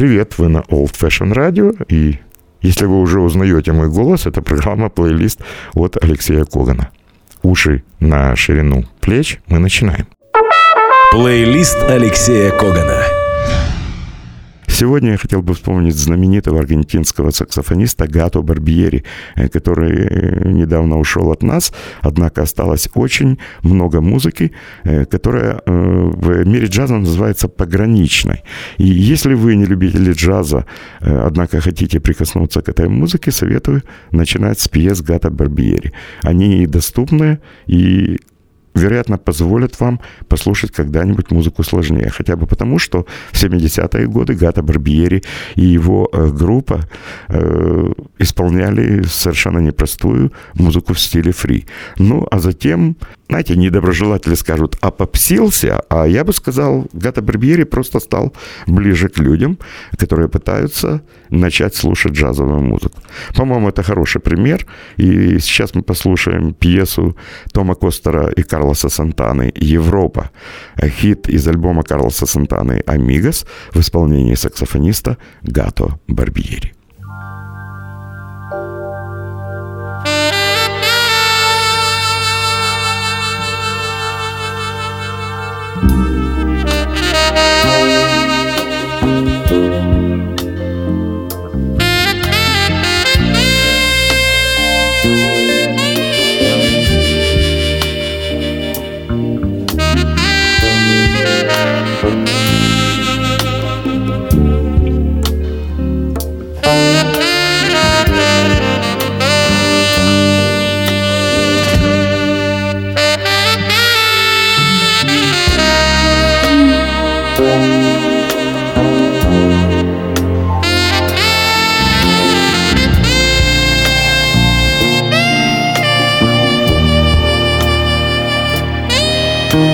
Привет, вы на Old Fashion Radio и если вы уже узнаете мой голос, это программа плейлист от Алексея Когана. Уши на ширину плеч. Мы начинаем. Плейлист Алексея Когана. Сегодня я хотел бы вспомнить знаменитого аргентинского саксофониста Гато Барбьери, э, который э, недавно ушел от нас, однако осталось очень много музыки, э, которая в мире джаза называется пограничной. И если вы не любители джаза, однако хотите прикоснуться к этой музыке, советую начинать с пьес Гато Барбьери. Они доступны и вероятно, позволят вам послушать когда-нибудь музыку сложнее. Хотя бы потому, что в 70-е годы Гата Барбиери и его э, группа э, исполняли совершенно непростую музыку в стиле фри. Ну, а затем знаете, недоброжелатели скажут, опопсился, а я бы сказал, Гата Барбьери просто стал ближе к людям, которые пытаются начать слушать джазовую музыку. По-моему, это хороший пример, и сейчас мы послушаем пьесу Тома Костера и Карлоса Сантаны «Европа», хит из альбома Карлоса Сантаны «Амигос» в исполнении саксофониста Гато Барбьери.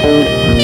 Música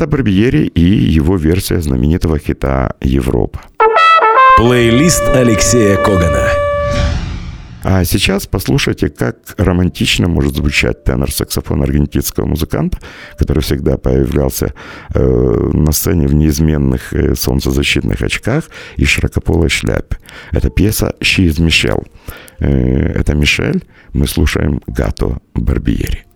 Гата Барбиери и его версия знаменитого хита «Европа». Плейлист Алексея Когана. А сейчас послушайте, как романтично может звучать тенор-саксофон аргентинского музыканта, который всегда появлялся э, на сцене в неизменных э, солнцезащитных очках и широкополой шляпе. Это пьеса «She is Michelle». Э, это Мишель. Мы слушаем Гато Барбиери.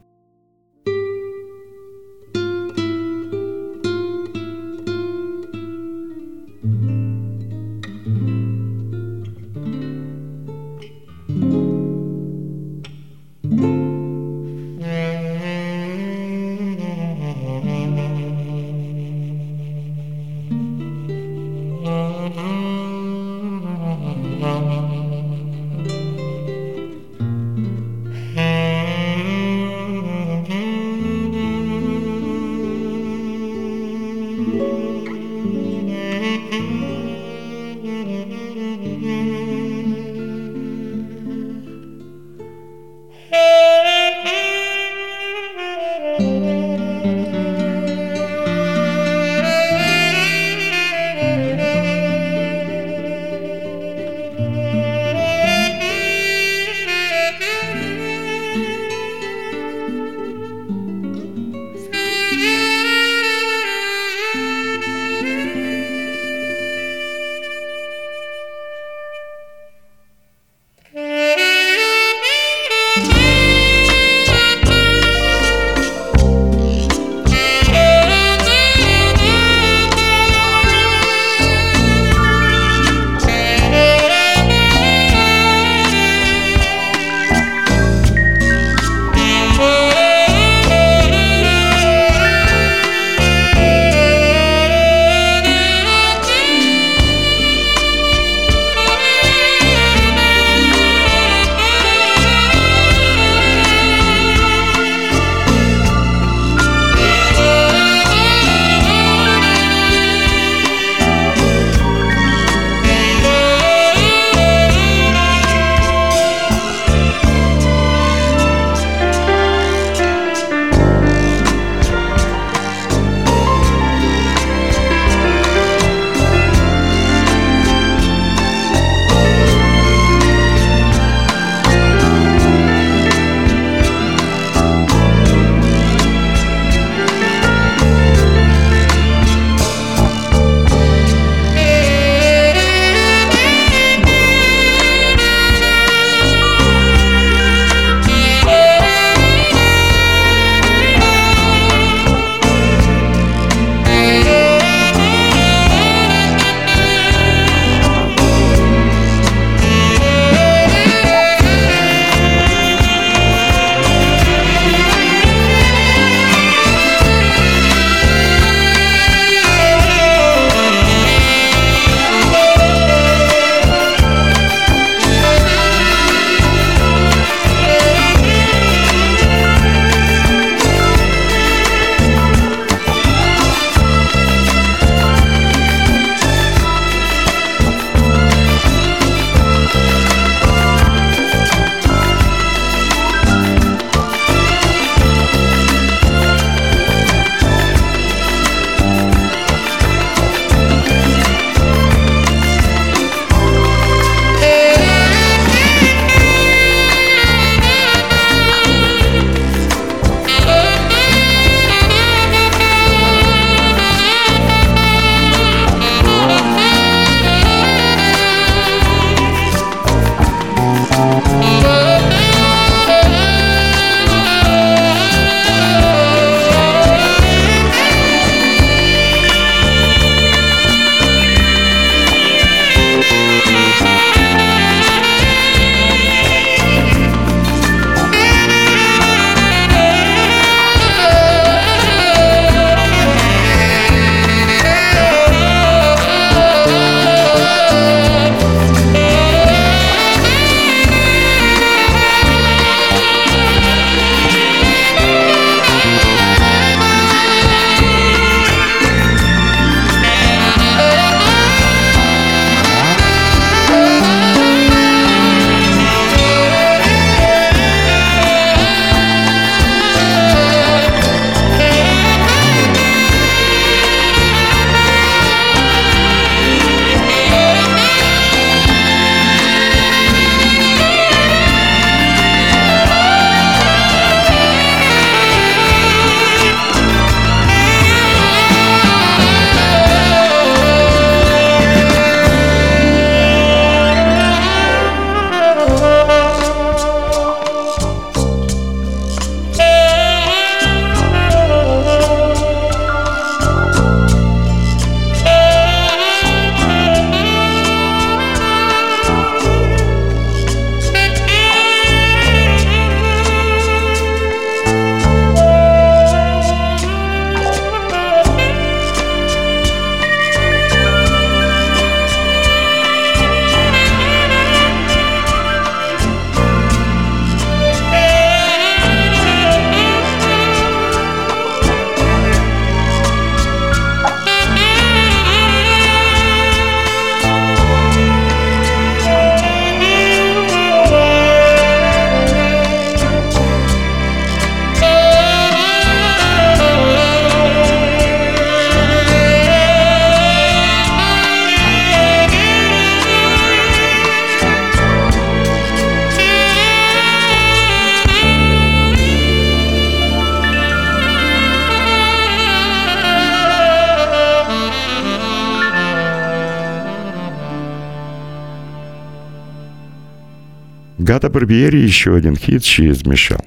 Гата Барбиери еще один хит «She Мишел.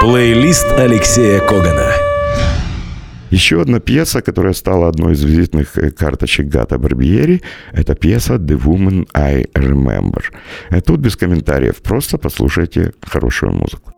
Плейлист Алексея Когана. Еще одна пьеса, которая стала одной из визитных э, карточек Гата Барбиери, это пьеса «The Woman I Remember». Э, тут без комментариев, просто послушайте хорошую музыку.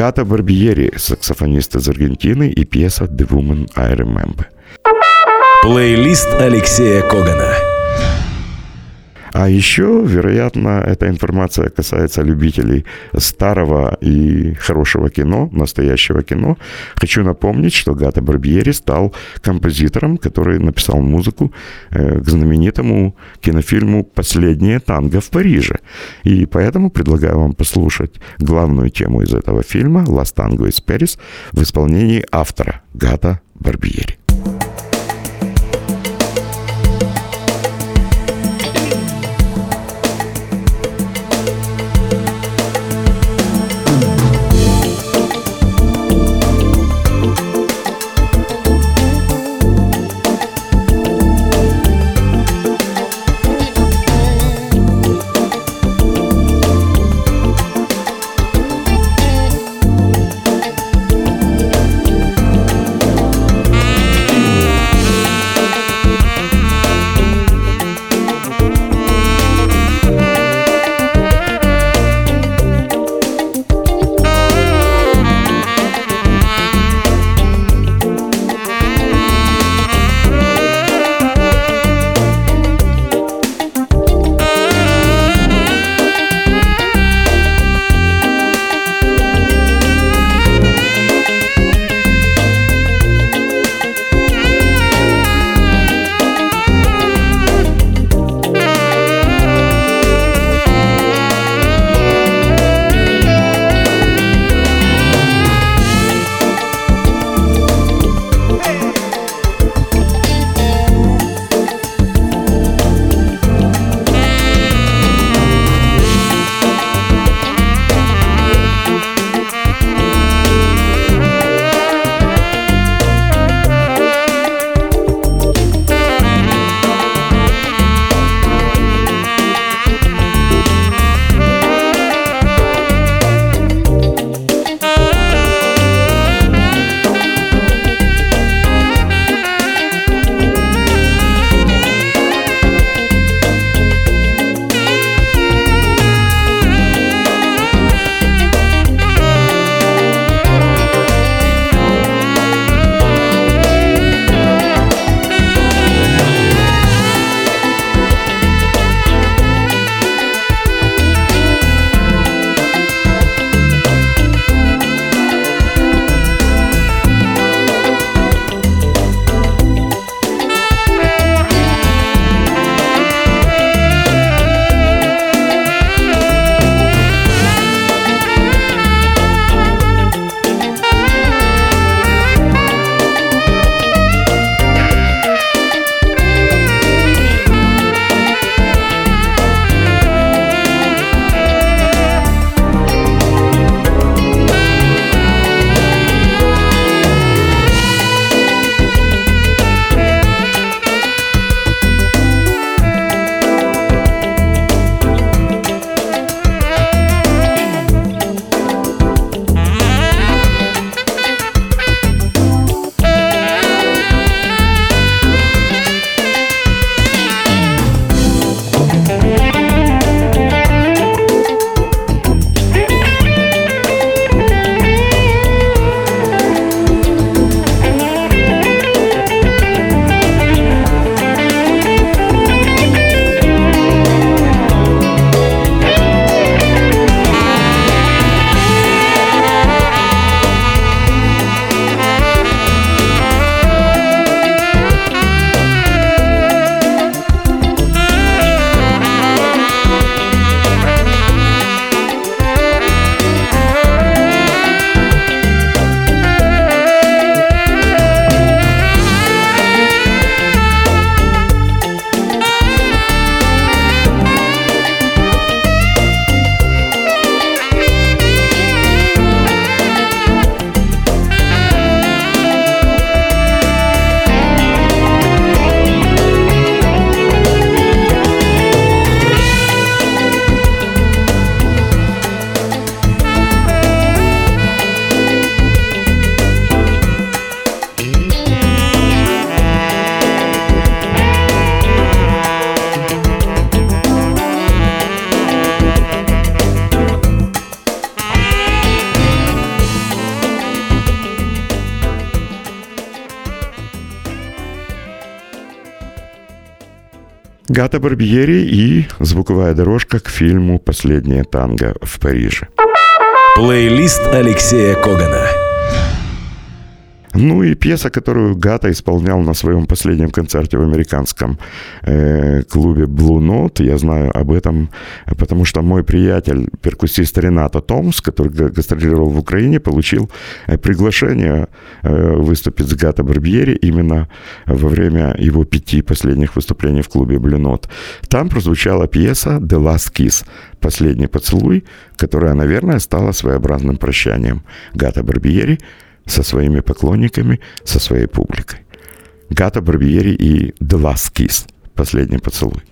Гата Барбиери, саксофонист из Аргентины, и пьеса «The Woman I Remember». Плейлист Алексея Когана. А еще, вероятно, эта информация касается любителей старого и хорошего кино, настоящего кино. Хочу напомнить, что Гата Барбьери стал композитором, который написал музыку э, к знаменитому кинофильму «Последнее танго в Париже». И поэтому предлагаю вам послушать главную тему из этого фильма «Last Tango из Paris» в исполнении автора Гата Барбьери. Гата Барбьери и звуковая дорожка к фильму «Последнее танго в Париже». Плейлист Алексея Когана. Ну и пьеса, которую Гата исполнял на своем последнем концерте в американском э, клубе Blue Note. Я знаю об этом, потому что мой приятель, перкуссист Ренато Томс, который гастролировал в Украине, получил э, приглашение э, выступить с Гата Барбьери именно во время его пяти последних выступлений в клубе Blue Note. Там прозвучала пьеса «The Last Kiss» «Последний поцелуй», которая, наверное, стала своеобразным прощанием Гата Барбьери – со своими поклонниками, со своей публикой. Гата Барбиери и Kiss, последний поцелуй.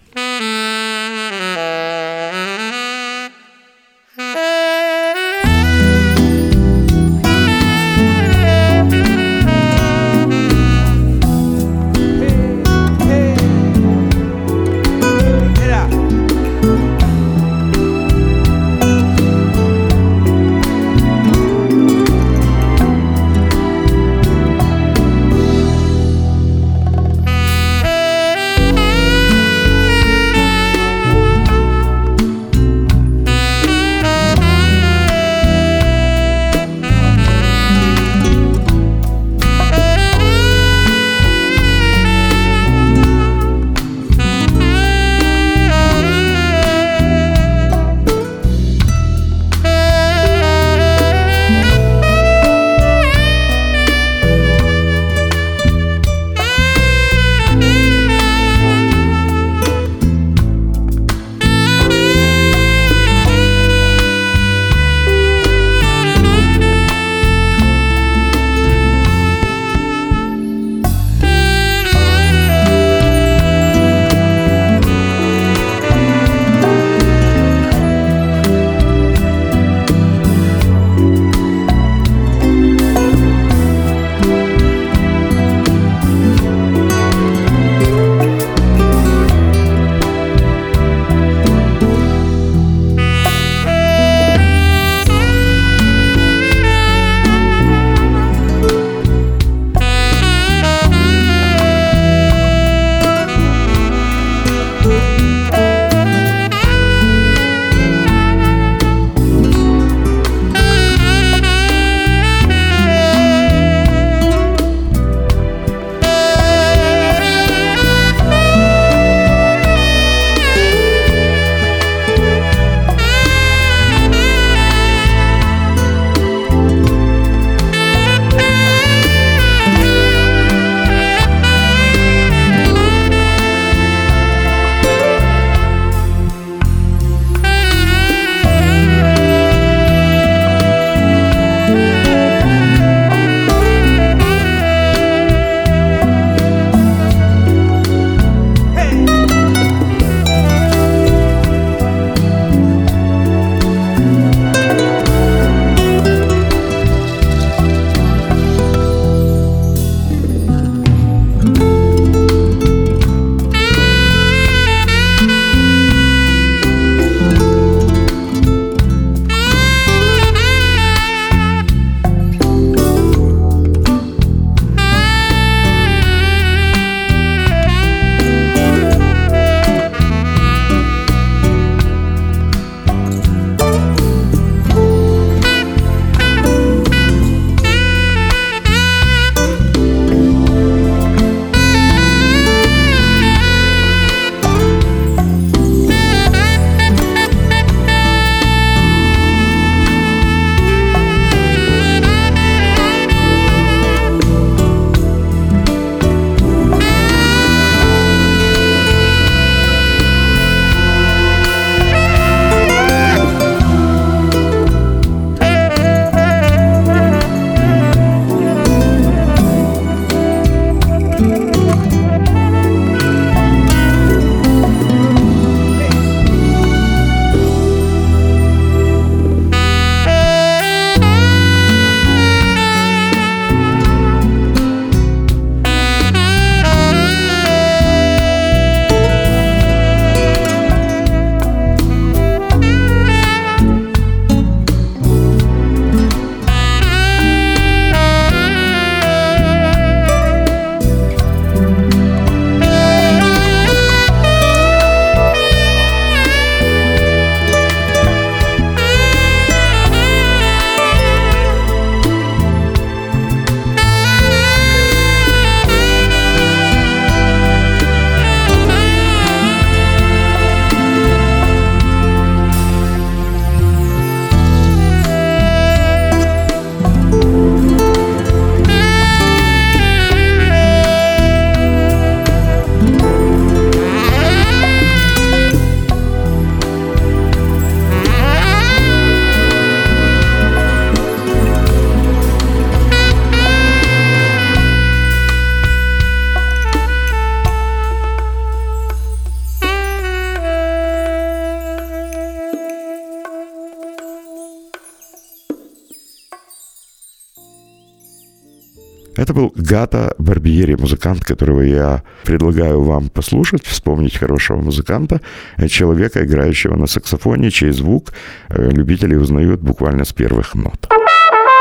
Гата Барбиери, музыкант, которого я предлагаю вам послушать, вспомнить хорошего музыканта, человека, играющего на саксофоне, чей звук э, любители узнают буквально с первых нот.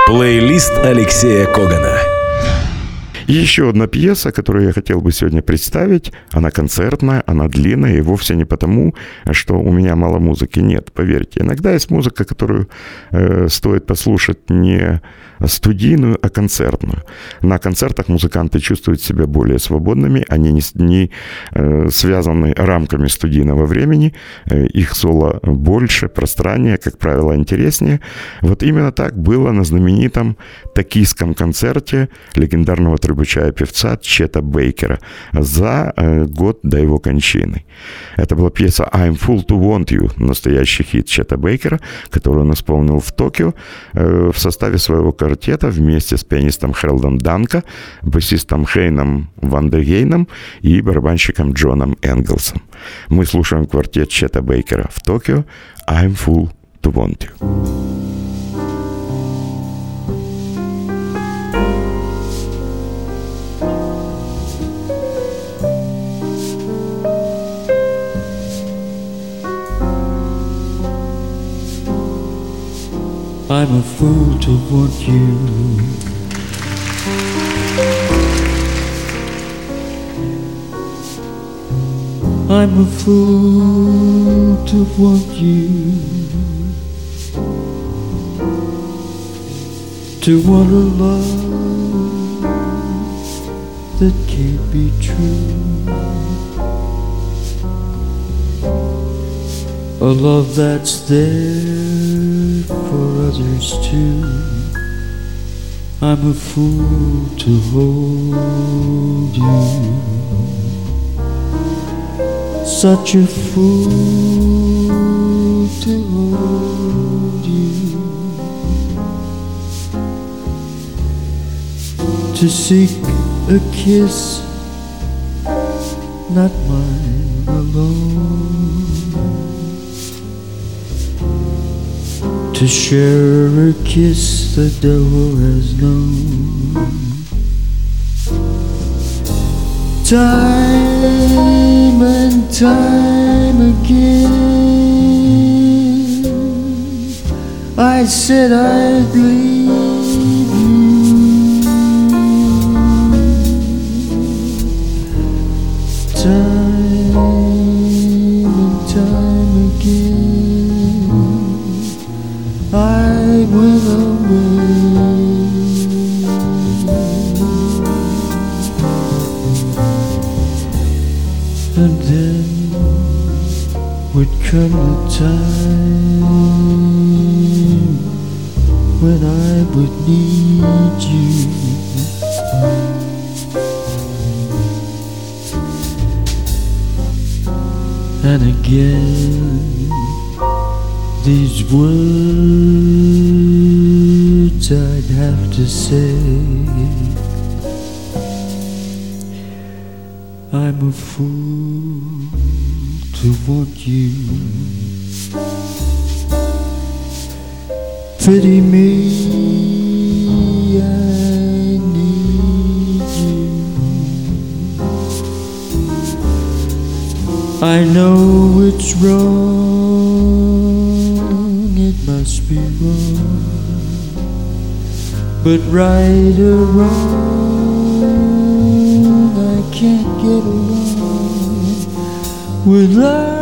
Плейлист Алексея Когана. И еще одна пьеса, которую я хотел бы сегодня представить. Она концертная, она длинная, и вовсе не потому, что у меня мало музыки. Нет, поверьте. Иногда есть музыка, которую э, стоит послушать не студийную, а концертную. На концертах музыканты чувствуют себя более свободными, они не, не э, связаны рамками студийного времени, э, их соло больше, пространнее, как правило, интереснее. Вот именно так было на знаменитом токийском концерте легендарного трубача и певца Чета Бейкера за э, год до его кончины. Это была пьеса «I'm full to want you», настоящий хит Чета Бейкера, который он исполнил в Токио э, в составе своего квартета вместе с пианистом Хелдом Данко, басистом Хейном Вандергейном и барабанщиком Джоном Энглсом. Мы слушаем квартет Чета Бейкера в Токио «I'm full to want you». I'm a fool to want you. I'm a fool to want you. To want a love that can't be true. A love that's there for others too. I'm a fool to hold you. Such a fool to hold you. To seek a kiss, not mine alone. To share a kiss the devil has known. Time and time again, I said I'd leave you. Time time when I would need you. And again these words I'd have to say. I'm a fool to want you. Pity me, I need you. I know it's wrong, it must be wrong. But right or wrong, I can't get along with without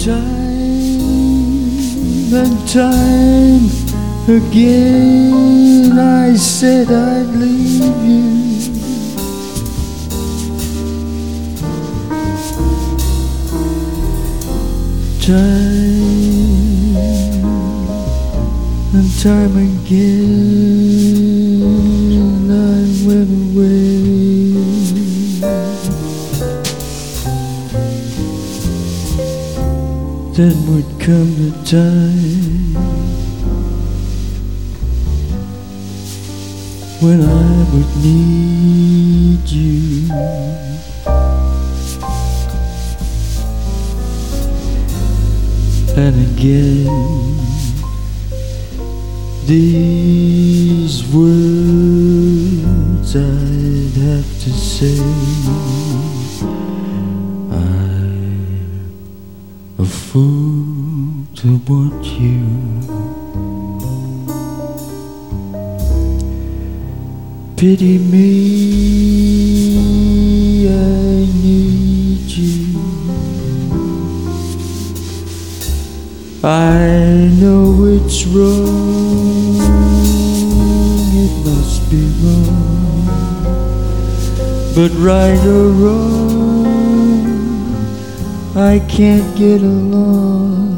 time and time again I said I'd leave you. Time and time again I went away. Then would come the time when I would need you. And again, these words I'd have to say. To want you. Pity me, I need you. I know it's wrong, it must be wrong. But right or wrong, I can't get along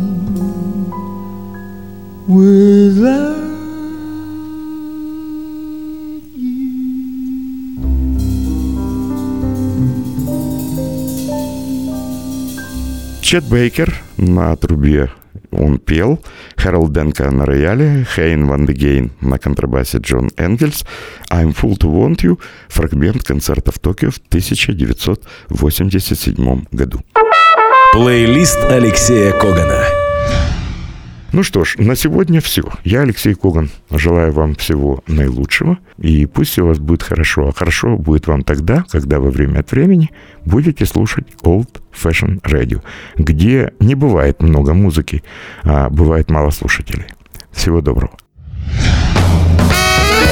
Чет Бейкер на трубе он пел, Хэрол Денка на рояле, Хейн Ван Дегейн на контрабасе Джон Энгельс, I'm Full to Want You, фрагмент концерта в Токио в 1987 году. Плейлист Алексея Когана. Ну что ж, на сегодня все. Я, Алексей Коган, желаю вам всего наилучшего. И пусть у вас будет хорошо. А хорошо будет вам тогда, когда вы время от времени будете слушать Old Fashion Radio, где не бывает много музыки, а бывает мало слушателей. Всего доброго.